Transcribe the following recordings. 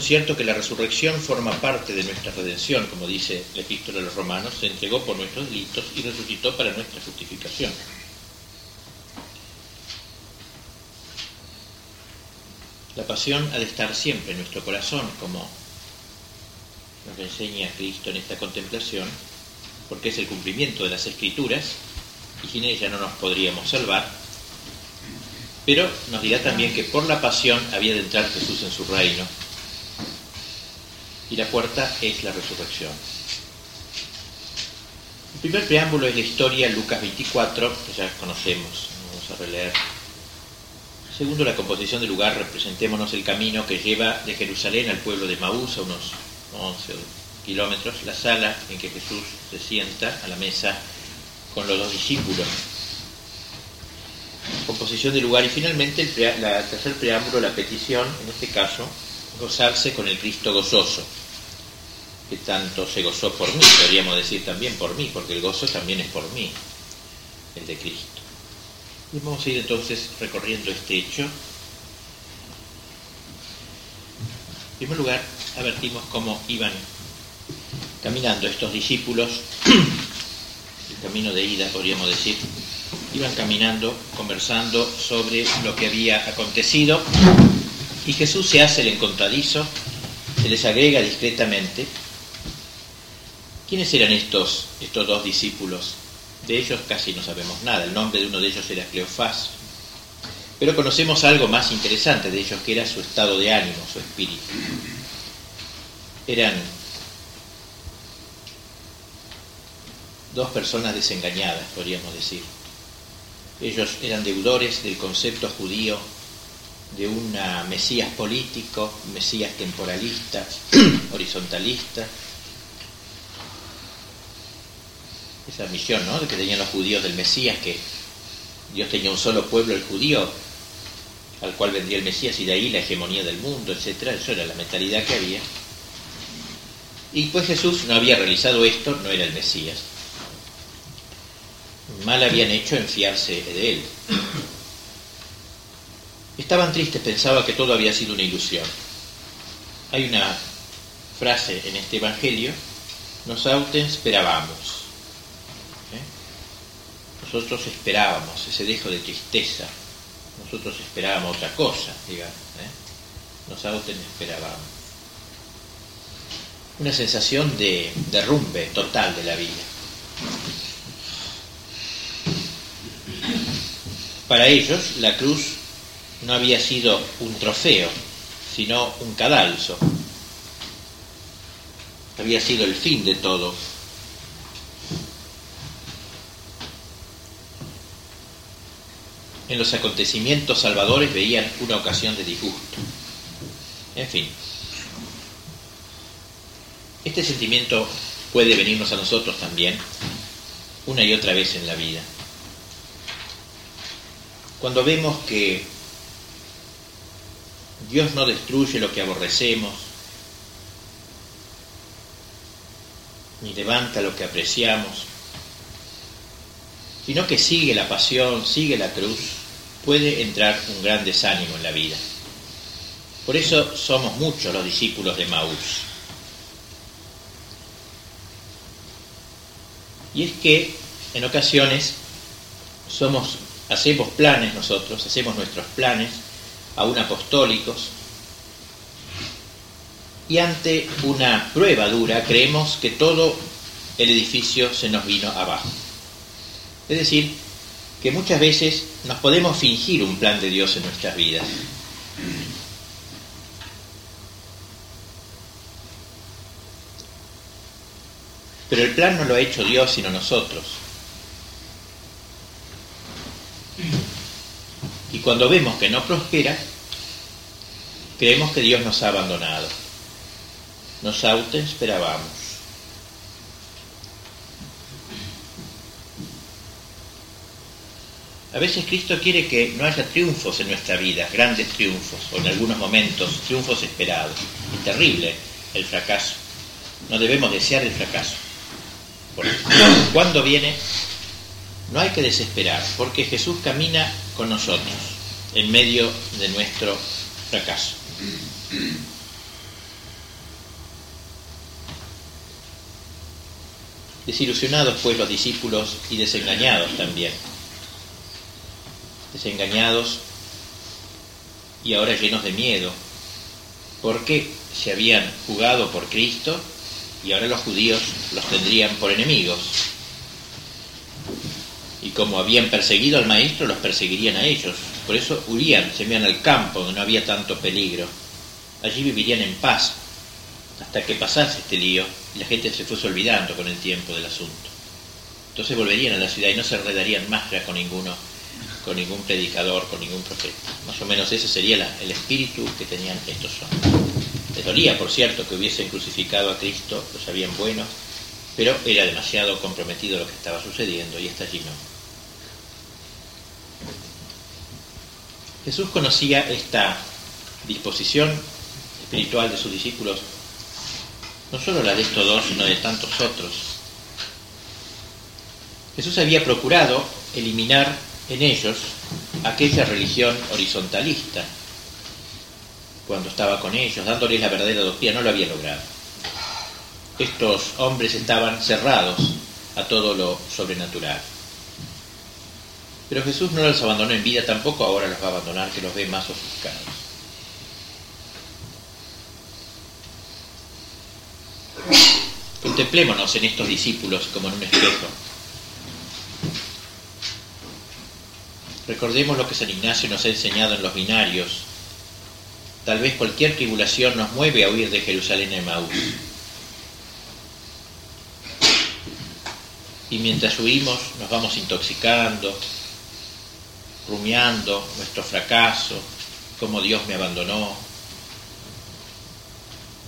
cierto que la resurrección forma parte de nuestra redención, como dice la epístola de los romanos, se entregó por nuestros delitos y resucitó para nuestra justificación. La pasión ha de estar siempre en nuestro corazón, como nos enseña Cristo en esta contemplación, porque es el cumplimiento de las escrituras y sin ella no nos podríamos salvar. Pero nos dirá también que por la pasión había de entrar Jesús en su reino y la puerta es la resurrección. El primer preámbulo es la historia Lucas 24, que ya conocemos, vamos a releer. Segundo, la composición del lugar, representémonos el camino que lleva de Jerusalén al pueblo de Maús, a unos 11 kilómetros, la sala en que Jesús se sienta a la mesa con los dos discípulos. Composición del lugar y finalmente el, tercer preámbulo, la petición, en este caso, gozarse con el Cristo gozoso, que tanto se gozó por mí, podríamos decir también por mí, porque el gozo también es por mí, el de Cristo. Y vamos a ir entonces recorriendo este hecho. En primer lugar, advertimos cómo iban caminando estos discípulos, el camino de ida, podríamos decir, iban caminando, conversando sobre lo que había acontecido y Jesús se hace el encontradizo, se les agrega discretamente. ¿Quiénes eran estos, estos dos discípulos? De ellos casi no sabemos nada. El nombre de uno de ellos era Cleofás. Pero conocemos algo más interesante de ellos, que era su estado de ánimo, su espíritu. Eran dos personas desengañadas, podríamos decir. Ellos eran deudores del concepto judío de un Mesías político, Mesías temporalista, horizontalista. Esa misión ¿no? de que tenían los judíos del Mesías, que Dios tenía un solo pueblo, el judío, al cual vendría el Mesías y de ahí la hegemonía del mundo, etc. Eso era la mentalidad que había. Y pues Jesús no había realizado esto, no era el Mesías. Mal habían hecho en fiarse de él. Estaban tristes, pensaba que todo había sido una ilusión. Hay una frase en este Evangelio, nos auten esperábamos. ¿eh? Nosotros esperábamos ese dejo de tristeza, nosotros esperábamos otra cosa, digamos. ¿eh? Nos auten esperábamos. Una sensación de derrumbe total de la vida. Para ellos, la cruz no había sido un trofeo, sino un cadalso. Había sido el fin de todo. En los acontecimientos salvadores veían una ocasión de disgusto. En fin, este sentimiento puede venirnos a nosotros también una y otra vez en la vida. Cuando vemos que Dios no destruye lo que aborrecemos, ni levanta lo que apreciamos, sino que sigue la pasión, sigue la cruz, puede entrar un gran desánimo en la vida. Por eso somos muchos los discípulos de Maús. Y es que en ocasiones hacemos planes nosotros, hacemos nuestros planes, aún apostólicos, y ante una prueba dura creemos que todo el edificio se nos vino abajo. Es decir, que muchas veces nos podemos fingir un plan de Dios en nuestras vidas. Pero el plan no lo ha hecho Dios sino nosotros. Y cuando vemos que no prospera, creemos que Dios nos ha abandonado. Nos esperábamos. A veces Cristo quiere que no haya triunfos en nuestra vida, grandes triunfos, o en algunos momentos triunfos esperados. Es terrible el fracaso. No debemos desear el fracaso. Cuando viene, no hay que desesperar, porque Jesús camina con nosotros en medio de nuestro fracaso. Desilusionados pues los discípulos y desengañados también. Desengañados y ahora llenos de miedo, porque se habían jugado por Cristo y ahora los judíos los tendrían por enemigos. Y como habían perseguido al maestro, los perseguirían a ellos. Por eso huían, se iban al campo donde no había tanto peligro. Allí vivirían en paz hasta que pasase este lío y la gente se fuese olvidando con el tiempo del asunto. Entonces volverían a la ciudad y no se enredarían más ya con ninguno, con ningún predicador, con ningún profeta. Más o menos ese sería el espíritu que tenían estos hombres. Les dolía, por cierto, que hubiesen crucificado a Cristo, lo sabían bueno, pero era demasiado comprometido lo que estaba sucediendo y está allí no. Jesús conocía esta disposición espiritual de sus discípulos, no solo la de estos dos, sino de tantos otros. Jesús había procurado eliminar en ellos aquella religión horizontalista cuando estaba con ellos, dándoles la verdadera doctrina, no lo había logrado. Estos hombres estaban cerrados a todo lo sobrenatural. Pero Jesús no los abandonó en vida, tampoco ahora los va a abandonar, que los ve más ofuscados. Contemplémonos en estos discípulos como en un espejo. Recordemos lo que San Ignacio nos ha enseñado en los binarios. Tal vez cualquier tribulación nos mueve a huir de Jerusalén a Emaús. Y mientras huimos nos vamos intoxicando, rumiando nuestro fracaso, cómo Dios me abandonó.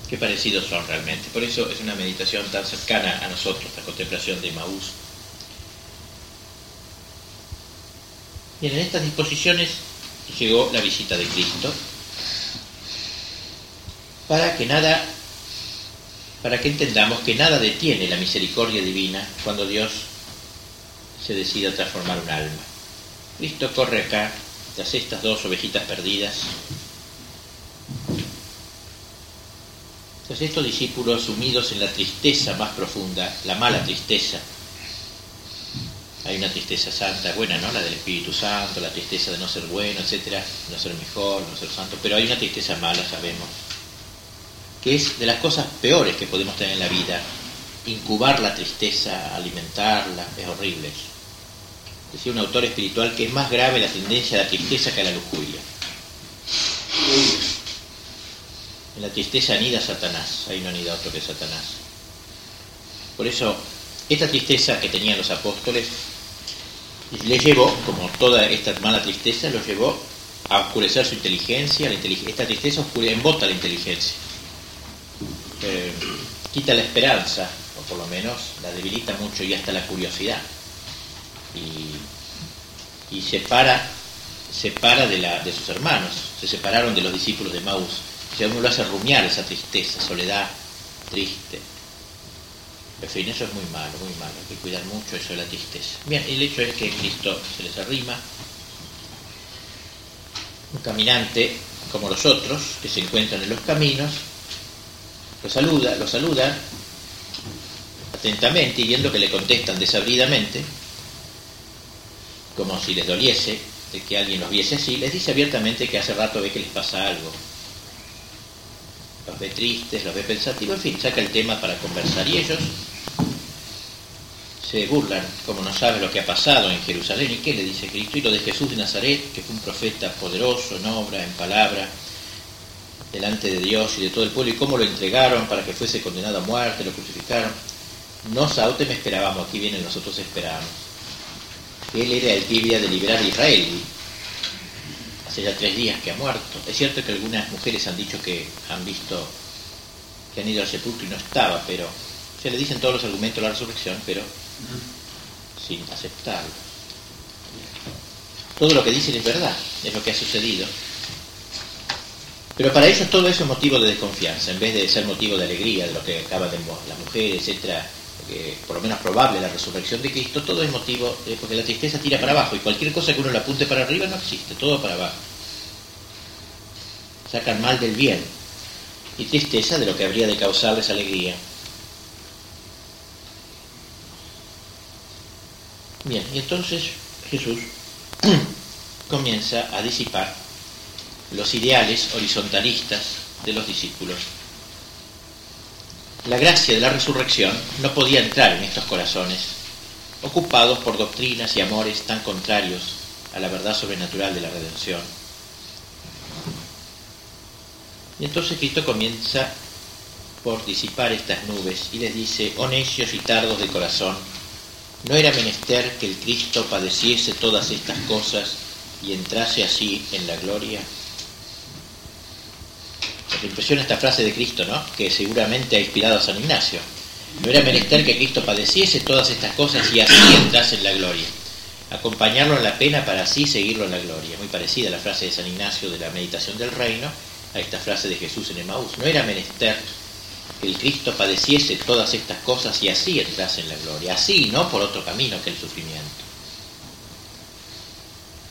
Qué parecidos son realmente. Por eso es una meditación tan cercana a nosotros, la contemplación de Maús. Bien, en estas disposiciones llegó la visita de Cristo para que nada, para que entendamos que nada detiene la misericordia divina cuando Dios se decida transformar un alma. Cristo corre acá, tras estas dos ovejitas perdidas, tras estos discípulos sumidos en la tristeza más profunda, la mala tristeza. Hay una tristeza santa, buena, ¿no? La del Espíritu Santo, la tristeza de no ser bueno, etcétera, no ser mejor, no ser santo, pero hay una tristeza mala, sabemos, que es de las cosas peores que podemos tener en la vida. Incubar la tristeza, alimentarla, es horrible decía un autor espiritual, que es más grave la tendencia a la tristeza que a la lujuria. En la tristeza anida Satanás, ahí no anida otro que Satanás. Por eso, esta tristeza que tenían los apóstoles le llevó, como toda esta mala tristeza, los llevó a oscurecer su inteligencia. La esta tristeza oscure, embota la inteligencia. Quita la esperanza, o por lo menos la debilita mucho y hasta la curiosidad y, y separa, separa de, sus hermanos, se separaron de los discípulos de Maús. O uno lo hace rumiar esa tristeza, soledad, triste. En fin, eso es muy malo, muy malo. Hay que cuidar mucho eso de la tristeza. Bien, el hecho es que Cristo se les arrima. Un caminante como los otros, que se encuentran en los caminos, lo saluda, lo saluda atentamente y viendo que le contestan desabridamente, como si les doliese de que alguien los viese así, les dice abiertamente que hace rato ve que les pasa algo. Los ve tristes, los ve pensativos, en fin, saca el tema para conversar y ellos se burlan, como no sabe lo que ha pasado en Jerusalén y qué le dice Cristo, y lo de Jesús de Nazaret, que fue un profeta poderoso en obra, en palabra, delante de Dios y de todo el pueblo, y cómo lo entregaron para que fuese condenado a muerte, lo crucificaron. No saute me esperábamos, aquí vienen nosotros esperábamos él era el que iba a liberar a Israel. Hace ya tres días que ha muerto. Es cierto que algunas mujeres han dicho que han visto que han ido al sepulcro y no estaba, pero se le dicen todos los argumentos de la resurrección, pero sin aceptarlo. Todo lo que dicen es verdad, es lo que ha sucedido. Pero para ellos todo eso es motivo de desconfianza, en vez de ser motivo de alegría, de lo que acaba de las mujeres, etcétera, por lo menos probable la resurrección de Cristo, todo es motivo, porque la tristeza tira para abajo y cualquier cosa que uno le apunte para arriba no existe, todo para abajo. Sacan mal del bien y tristeza de lo que habría de causarles alegría. Bien, y entonces Jesús comienza a disipar los ideales horizontalistas de los discípulos. La gracia de la resurrección no podía entrar en estos corazones, ocupados por doctrinas y amores tan contrarios a la verdad sobrenatural de la redención. Y entonces Cristo comienza por disipar estas nubes y les dice, oh necios y tardos de corazón, ¿no era menester que el Cristo padeciese todas estas cosas y entrase así en la gloria? Me impresiona esta frase de Cristo, ¿no? Que seguramente ha inspirado a San Ignacio. No era menester que Cristo padeciese todas estas cosas y así entrase en la gloria. Acompañarlo en la pena para así seguirlo en la gloria. Muy parecida a la frase de San Ignacio de la meditación del reino, a esta frase de Jesús en Emaús. No era menester que el Cristo padeciese todas estas cosas y así entrase en la gloria. Así, no por otro camino que el sufrimiento.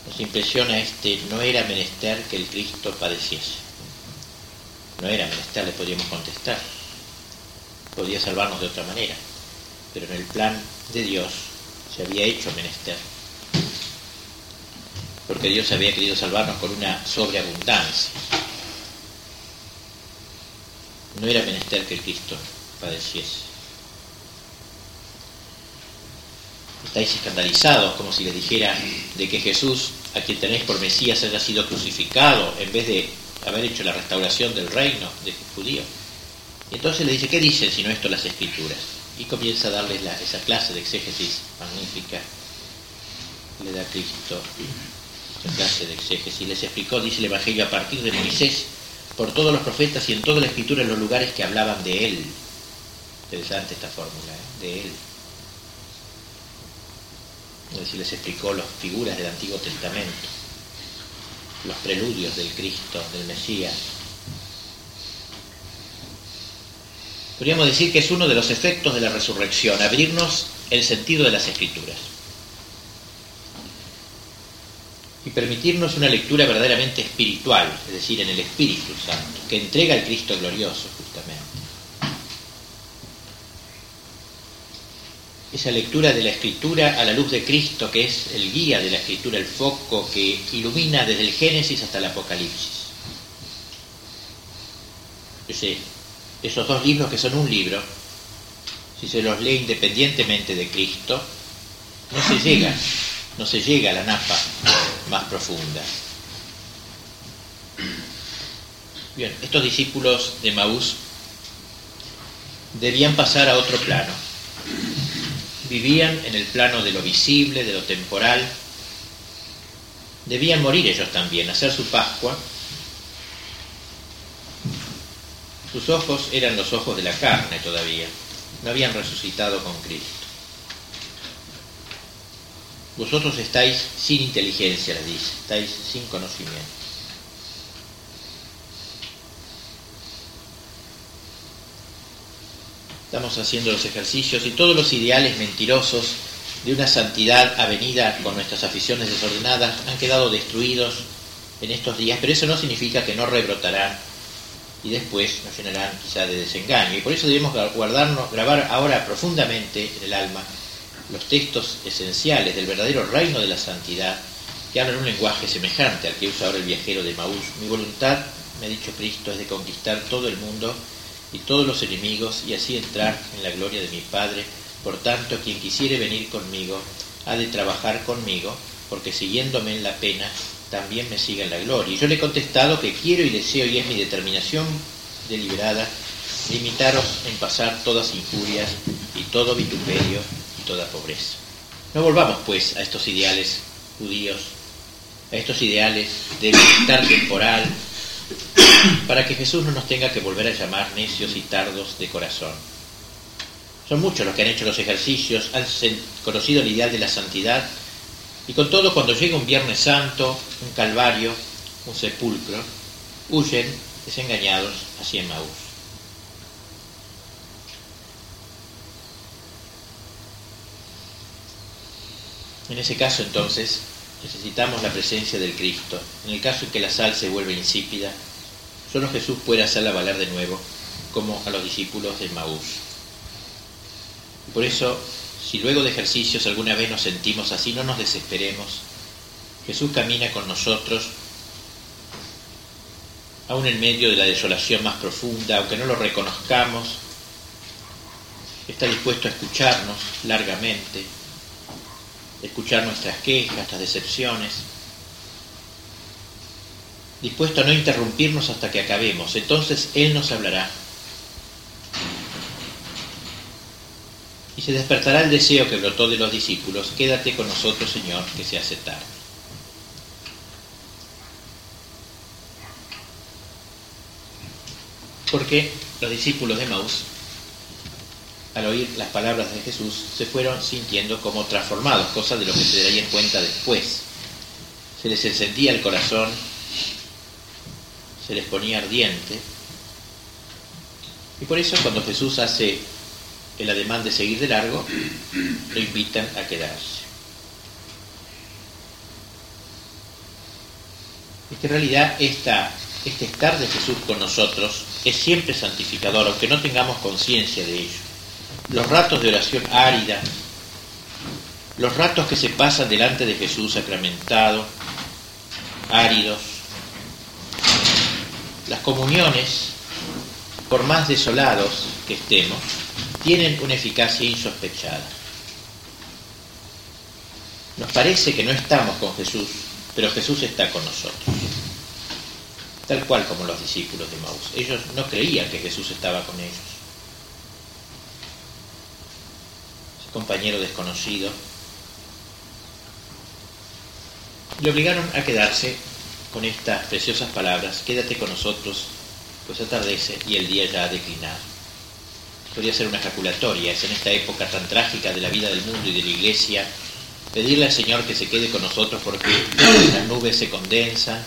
Nos impresiona este, no era menester que el Cristo padeciese. No era menester, le podríamos contestar. Podía salvarnos de otra manera. Pero en el plan de Dios se había hecho menester. Porque Dios había querido salvarnos con una sobreabundancia no era menester que Cristo padeciese. Estáis escandalizados como si les dijera de que Jesús, a quien tenéis por Mesías, haya sido crucificado en vez de haber hecho la restauración del reino de judío. Y entonces le dice, ¿qué dicen si no esto las escrituras? Y comienza a darles esa clase de exégesis magnífica. Le da Cristo esa clase de exégesis. Les explicó, dice el Evangelio, a partir de Moisés por todos los profetas y en toda la escritura en los lugares que hablaban de Él. Interesante esta fórmula, ¿eh? de Él. Es decir, les explicó las figuras del Antiguo Testamento, los preludios del Cristo, del Mesías. Podríamos decir que es uno de los efectos de la resurrección, abrirnos el sentido de las escrituras. y permitirnos una lectura verdaderamente espiritual, es decir, en el Espíritu Santo, que entrega al Cristo glorioso justamente. Esa lectura de la Escritura a la luz de Cristo, que es el guía de la Escritura, el foco que ilumina desde el Génesis hasta el Apocalipsis. esos dos libros que son un libro, si se los lee independientemente de Cristo, no se llega, no se llega a la napa más profunda. Bien, estos discípulos de Maús debían pasar a otro plano. Vivían en el plano de lo visible, de lo temporal. Debían morir ellos también, hacer su Pascua. Sus ojos eran los ojos de la carne todavía. No habían resucitado con Cristo. Vosotros estáis sin inteligencia, le dice, estáis sin conocimiento. Estamos haciendo los ejercicios y todos los ideales mentirosos de una santidad avenida con nuestras aficiones desordenadas han quedado destruidos en estos días, pero eso no significa que no rebrotarán y después nos llenarán quizá de desengaño. Y por eso debemos guardarnos, grabar ahora profundamente en el alma los textos esenciales del verdadero reino de la santidad, que hablan un lenguaje semejante al que usa ahora el viajero de Maús. Mi voluntad, me ha dicho Cristo, es de conquistar todo el mundo y todos los enemigos y así entrar en la gloria de mi Padre. Por tanto, quien quisiere venir conmigo, ha de trabajar conmigo, porque siguiéndome en la pena, también me siga en la gloria. Y yo le he contestado que quiero y deseo, y es mi determinación deliberada, limitaros en pasar todas injurias y todo vituperio toda pobreza. No volvamos, pues, a estos ideales judíos, a estos ideales de bienestar temporal, para que Jesús no nos tenga que volver a llamar necios y tardos de corazón. Son muchos los que han hecho los ejercicios, han conocido el ideal de la santidad, y con todo cuando llega un Viernes Santo, un Calvario, un sepulcro, huyen desengañados hacia Emmaús. En ese caso entonces necesitamos la presencia del Cristo. En el caso en que la sal se vuelve insípida, solo Jesús puede hacerla valer de nuevo, como a los discípulos de Maús. Por eso Si luego de ejercicios alguna vez nos sentimos así, no nos desesperemos. Jesús camina con nosotros, aún en medio de la desolación más profunda, aunque no lo reconozcamos, está dispuesto a escucharnos largamente, escuchar nuestras quejas, nuestras decepciones, dispuesto a no interrumpirnos hasta que acabemos. Entonces Él nos hablará. Y se despertará el deseo que brotó de los discípulos, quédate con nosotros, Señor, que se hace tarde. Porque los discípulos de Maús, al oír las palabras de Jesús, se fueron sintiendo como transformados, cosa de lo que se darían cuenta después. Se les encendía el corazón, se les ponía ardiente. Y por eso cuando Jesús hace el ademán de seguir de largo, lo invitan a quedarse. Es que en realidad este estar de Jesús con nosotros es siempre santificador, aunque no tengamos conciencia de ello. Los ratos de oración árida, los ratos que se pasan delante de Jesús sacramentado, áridos, las comuniones, por más desolados que estemos, tienen una eficacia insospechada. Nos parece que no estamos con Jesús, pero Jesús está con nosotros. Tal cual como los discípulos de Maús. Ellos no creían que Jesús estaba con ellos. Ese compañero desconocido le obligaron a quedarse con estas preciosas palabras, quédate con nosotros, pues atardece y el día ya ha declinado. Podría ser una ejaculatoria, es en esta época tan trágica de la vida del mundo y de la iglesia, pedirle al Señor que se quede con nosotros porque las nubes se condensan,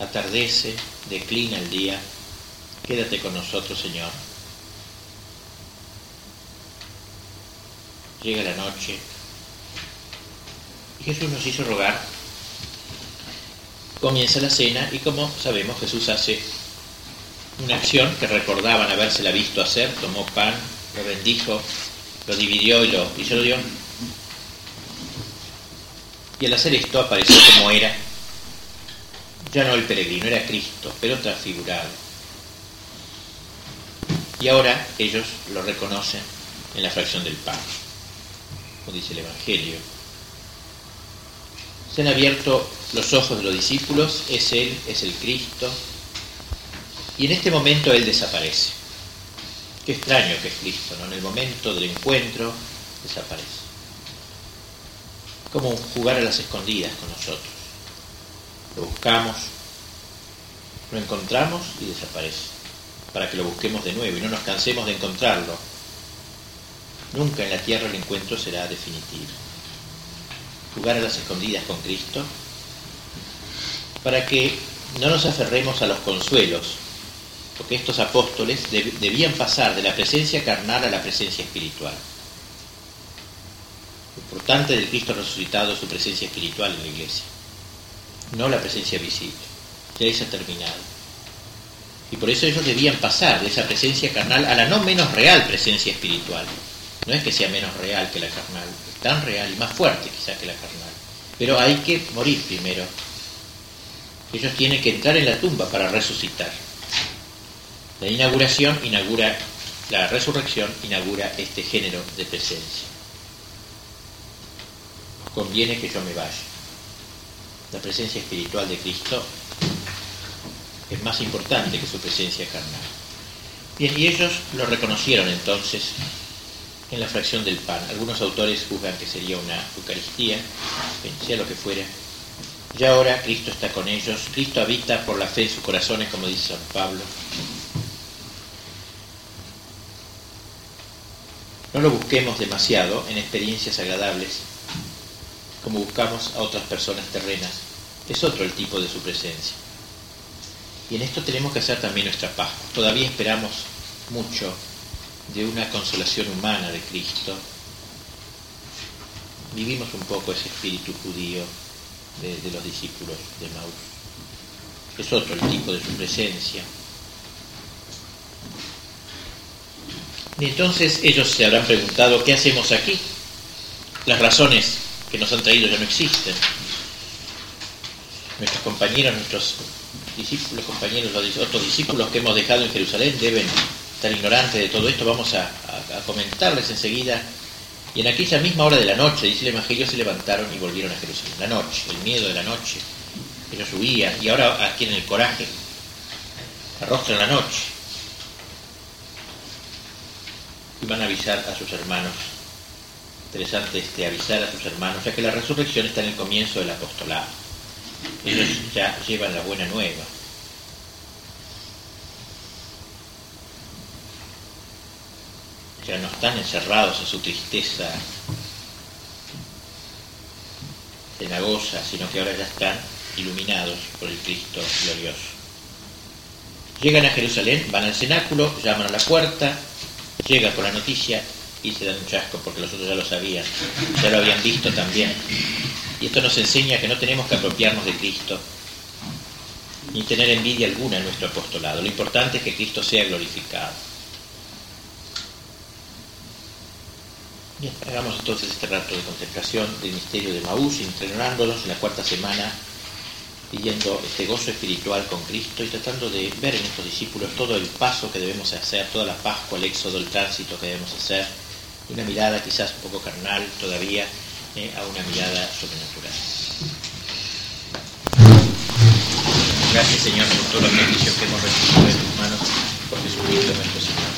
atardece, declina el día, quédate con nosotros, Señor. Llega la noche, y Jesús nos hizo rogar. Comienza la cena y como sabemos Jesús hace una acción que recordaban habérsela visto hacer, tomó pan, lo bendijo, lo dividió y, lo, y se lo dio. Y al hacer esto apareció como era, ya no el peregrino, era Cristo, pero transfigurado. Y ahora ellos lo reconocen en la fracción del pan, dice el Evangelio se han abierto los ojos de los discípulos, es Él, es el Cristo, y en este momento Él desaparece. Qué extraño que es Cristo, ¿no? En el momento del encuentro desaparece. Como jugar a las escondidas con nosotros. Lo buscamos, lo encontramos y desaparece. Para que lo busquemos de nuevo y no nos cansemos de encontrarlo. Nunca en la tierra el encuentro será definitivo jugar a las escondidas con Cristo, para que no nos aferremos a los consuelos, porque estos apóstoles debían pasar de la presencia carnal a la presencia espiritual. Lo importante del Cristo resucitado es su presencia espiritual en la iglesia, no la presencia visible. Ya se ha terminado. Y por eso ellos debían pasar de esa presencia carnal a la no menos real presencia espiritual. No es que sea menos real que la carnal, es tan real y más fuerte quizás que la carnal. Pero hay que morir primero. Ellos tienen que entrar en la tumba para resucitar. La inauguración inaugura, la resurrección inaugura este género de presencia. Conviene que yo me vaya. La presencia espiritual de Cristo es más importante que su presencia carnal. Bien, y ellos lo reconocieron entonces en la fracción del pan. Algunos autores juzgan que sería una Eucaristía, sea lo que fuera. Ya ahora Cristo está con ellos, Cristo habita por la fe en sus corazones, como dice San Pablo. No lo busquemos demasiado en experiencias agradables, como buscamos a otras personas terrenas. Es otro el tipo de su presencia. Y en esto tenemos que hacer también nuestra paz. Todavía esperamos mucho de una consolación humana de Cristo, vivimos un poco ese espíritu judío de, los discípulos de Maús. Es otro el tipo de su presencia. Y entonces ellos se habrán preguntado, ¿qué hacemos aquí? Las razones que nos han traído ya no existen. Nuestros compañeros, nuestros discípulos, compañeros, los otros discípulos que hemos dejado en Jerusalén deben estar ignorantes de todo esto. Vamos a, comentarles enseguida. Y en aquella misma hora de la noche, dice el Evangelio, se levantaron y volvieron a Jerusalén. La noche, el miedo de la noche. Ellos huían y ahora adquieren el coraje. Arrostran la noche. Y van a avisar a sus hermanos. Interesante este avisar a sus hermanos, ya que la resurrección está en el comienzo del apostolado. Ellos ya llevan la buena nueva. Ya no están encerrados en su tristeza cenagosa, sino que ahora ya están iluminados por el Cristo glorioso. Llegan a Jerusalén, van al cenáculo, llaman a la puerta, llega con la noticia y se dan un chasco porque los otros ya lo sabían, ya lo habían visto también. Y esto nos enseña que no tenemos que apropiarnos de Cristo, ni tener envidia alguna en nuestro apostolado. Lo importante es que Cristo sea glorificado. Bien, hagamos entonces este rato de contemplación del misterio de Maús, entrenándonos en la cuarta semana, pidiendo este gozo espiritual con Cristo y tratando de ver en estos discípulos todo el paso que debemos hacer, toda la Pascua, el éxodo, el tránsito que debemos hacer, una mirada quizás un poco carnal todavía, eh, a una mirada sobrenatural. Gracias Señor por todos los beneficios que hemos recibido de tus manos por Jesucristo nuestro Señor.